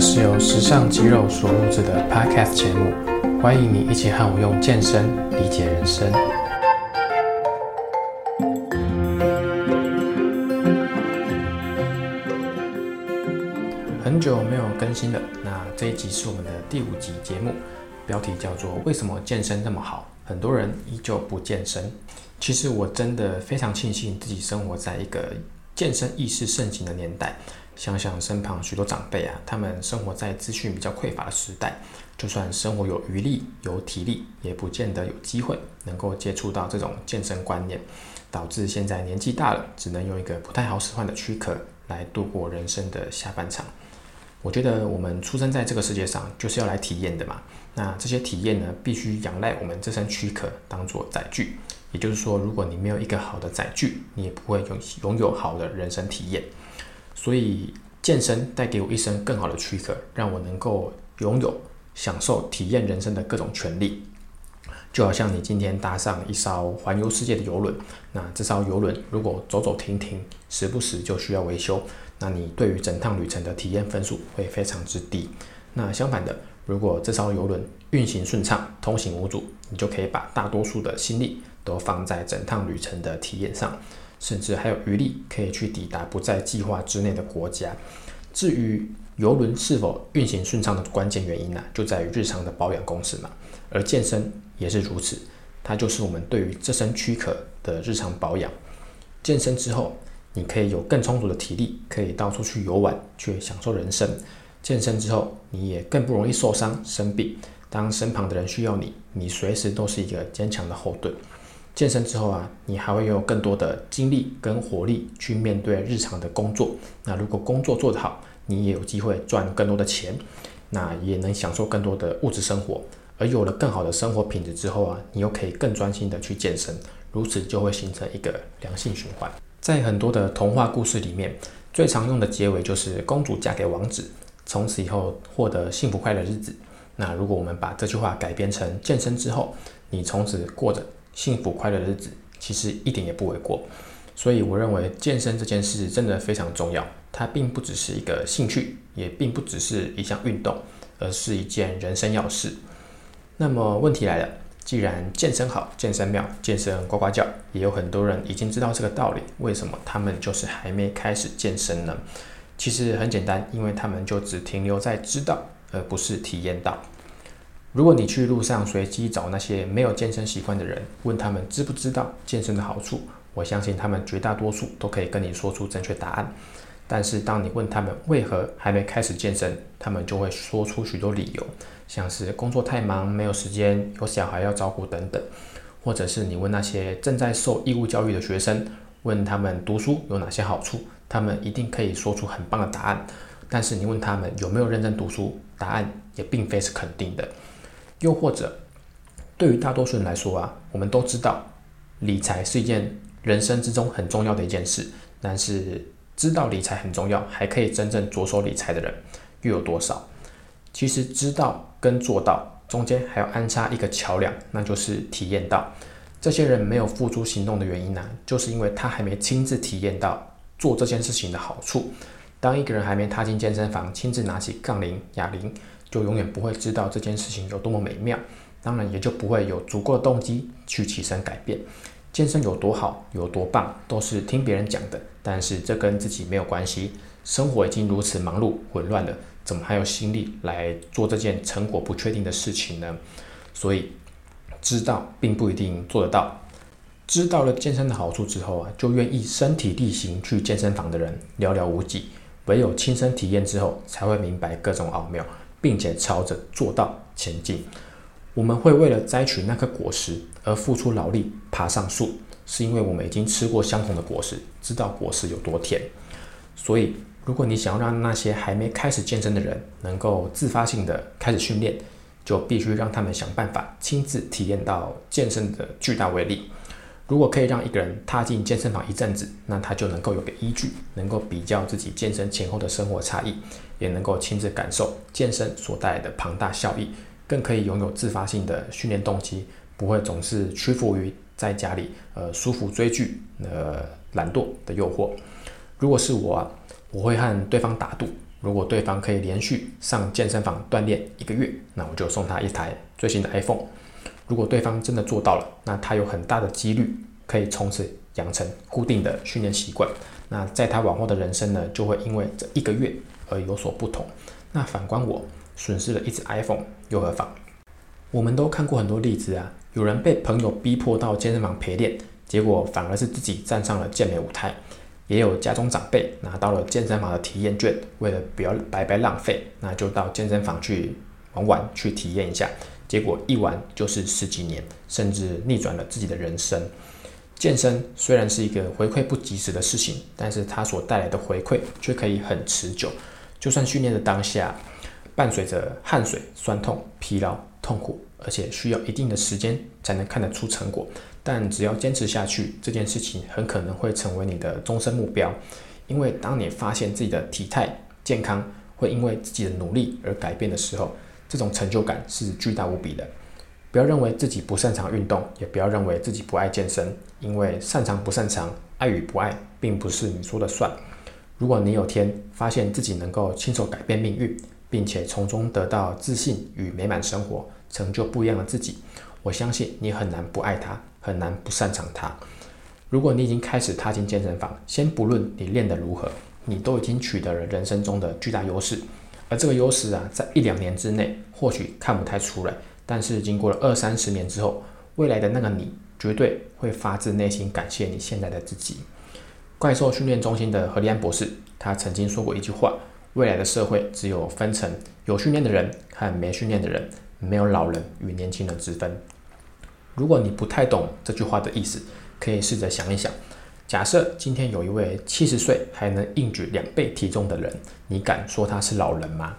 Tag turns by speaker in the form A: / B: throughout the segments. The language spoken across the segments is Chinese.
A: 是由时尚肌肉所录制的 Podcast 节目，欢迎你一起和我用健身理解人生。很久没有更新了，那这一集是我们的第五集节目，标题叫做“为什么健身那么好，很多人依旧不健身”。其实我真的非常庆幸自己生活在一个健身意识盛行的年代。想想身旁许多长辈啊，他们生活在资讯比较匮乏的时代，就算生活有余力、有体力，也不见得有机会能够接触到这种健身观念，导致现在年纪大了，只能用一个不太好使唤的躯壳来度过人生的下半场。我觉得我们出生在这个世界上就是要来体验的嘛，那这些体验呢，必须仰赖我们这身躯壳当做载具。也就是说，如果你没有一个好的载具，你也不会拥拥有好的人生体验。所以健身带给我一身更好的躯壳，让我能够拥有享受体验人生的各种权利。就好像你今天搭上一艘环游世界的游轮，那这艘游轮如果走走停停，时不时就需要维修，那你对于整趟旅程的体验分数会非常之低。那相反的，如果这艘游轮运行顺畅，通行无阻，你就可以把大多数的心力都放在整趟旅程的体验上。甚至还有余力可以去抵达不在计划之内的国家。至于游轮是否运行顺畅的关键原因呢，就在于日常的保养公式嘛。而健身也是如此，它就是我们对于这身躯壳的日常保养。健身之后，你可以有更充足的体力，可以到处去游玩，去享受人生。健身之后，你也更不容易受伤生病。当身旁的人需要你，你随时都是一个坚强的后盾。健身之后啊，你还会有更多的精力跟活力去面对日常的工作。那如果工作做得好，你也有机会赚更多的钱，那也能享受更多的物质生活。而有了更好的生活品质之后啊，你又可以更专心的去健身，如此就会形成一个良性循环。在很多的童话故事里面，最常用的结尾就是公主嫁给王子，从此以后获得幸福快乐日子。那如果我们把这句话改编成健身之后，你从此过着。幸福快乐的日子其实一点也不为过，所以我认为健身这件事真的非常重要。它并不只是一个兴趣，也并不只是一项运动，而是一件人生要事。那么问题来了，既然健身好、健身妙、健身呱呱叫，也有很多人已经知道这个道理，为什么他们就是还没开始健身呢？其实很简单，因为他们就只停留在知道，而不是体验到。如果你去路上随机找那些没有健身习惯的人，问他们知不知道健身的好处，我相信他们绝大多数都可以跟你说出正确答案。但是当你问他们为何还没开始健身，他们就会说出许多理由，像是工作太忙、没有时间、有小孩要照顾等等。或者是你问那些正在受义务教育的学生，问他们读书有哪些好处，他们一定可以说出很棒的答案。但是你问他们有没有认真读书，答案也并非是肯定的。又或者，对于大多数人来说啊，我们都知道理财是一件人生之中很重要的一件事。但是知道理财很重要，还可以真正着手理财的人又有多少？其实知道跟做到中间还要安插一个桥梁，那就是体验到。这些人没有付诸行动的原因呢，就是因为他还没亲自体验到做这件事情的好处。当一个人还没踏进健身房，亲自拿起杠铃、哑铃。就永远不会知道这件事情有多么美妙，当然也就不会有足够的动机去起身改变。健身有多好，有多棒，都是听别人讲的，但是这跟自己没有关系。生活已经如此忙碌混乱了，怎么还有心力来做这件成果不确定的事情呢？所以，知道并不一定做得到。知道了健身的好处之后啊，就愿意身体力行去健身房的人寥寥无几。唯有亲身体验之后，才会明白各种奥妙。并且朝着做到前进。我们会为了摘取那颗果实而付出劳力爬上树，是因为我们已经吃过相同的果实，知道果实有多甜。所以，如果你想要让那些还没开始健身的人能够自发性的开始训练，就必须让他们想办法亲自体验到健身的巨大威力。如果可以让一个人踏进健身房一阵子，那他就能够有个依据，能够比较自己健身前后的生活差异，也能够亲自感受健身所带来的庞大效益，更可以拥有自发性的训练动机，不会总是屈服于在家里呃舒服追剧呃懒惰的诱惑。如果是我，我会和对方打赌，如果对方可以连续上健身房锻炼一个月，那我就送他一台最新的 iPhone。如果对方真的做到了，那他有很大的几率可以从此养成固定的训练习惯。那在他往后的人生呢，就会因为这一个月而有所不同。那反观我，损失了一只 iPhone 又何妨？我们都看过很多例子啊，有人被朋友逼迫到健身房陪练，结果反而是自己站上了健美舞台。也有家中长辈拿到了健身房的体验券，为了不要白白浪费，那就到健身房去玩玩，去体验一下。结果一玩就是十几年，甚至逆转了自己的人生。健身虽然是一个回馈不及时的事情，但是它所带来的回馈却可以很持久。就算训练的当下伴随着汗水、酸痛、疲劳、痛苦，而且需要一定的时间才能看得出成果。但只要坚持下去，这件事情很可能会成为你的终身目标。因为当你发现自己的体态健康会因为自己的努力而改变的时候，这种成就感是巨大无比的。不要认为自己不擅长运动，也不要认为自己不爱健身，因为擅长不擅长、爱与不爱，并不是你说了算。如果你有天发现自己能够亲手改变命运，并且从中得到自信与美满生活，成就不一样的自己，我相信你很难不爱它。很难不擅长它。如果你已经开始踏进健身房，先不论你练得如何，你都已经取得了人生中的巨大优势。而这个优势啊，在一两年之内或许看不太出来，但是经过了二三十年之后，未来的那个你绝对会发自内心感谢你现在的自己。怪兽训练中心的何利安博士，他曾经说过一句话：未来的社会只有分成有训练的人和没训练的人，没有老人与年轻人之分。如果你不太懂这句话的意思，可以试着想一想：假设今天有一位七十岁还能硬举两倍体重的人，你敢说他是老人吗？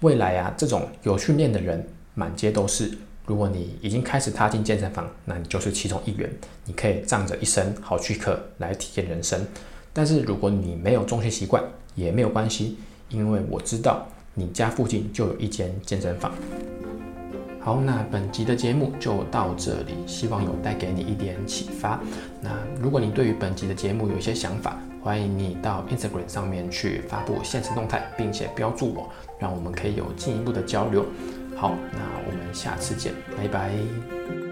A: 未来啊，这种有训练的人满街都是。如果你已经开始踏进健身房，那你就是其中一员，你可以仗着一身好躯壳来体验人生。但是如果你没有中学习惯，也没有关系，因为我知道你家附近就有一间健身房。好，那本集的节目就到这里，希望有带给你一点启发。那如果你对于本集的节目有一些想法，欢迎你到 Instagram 上面去发布现实动态，并且标注我，让我们可以有进一步的交流。好，那我们下次见，拜拜。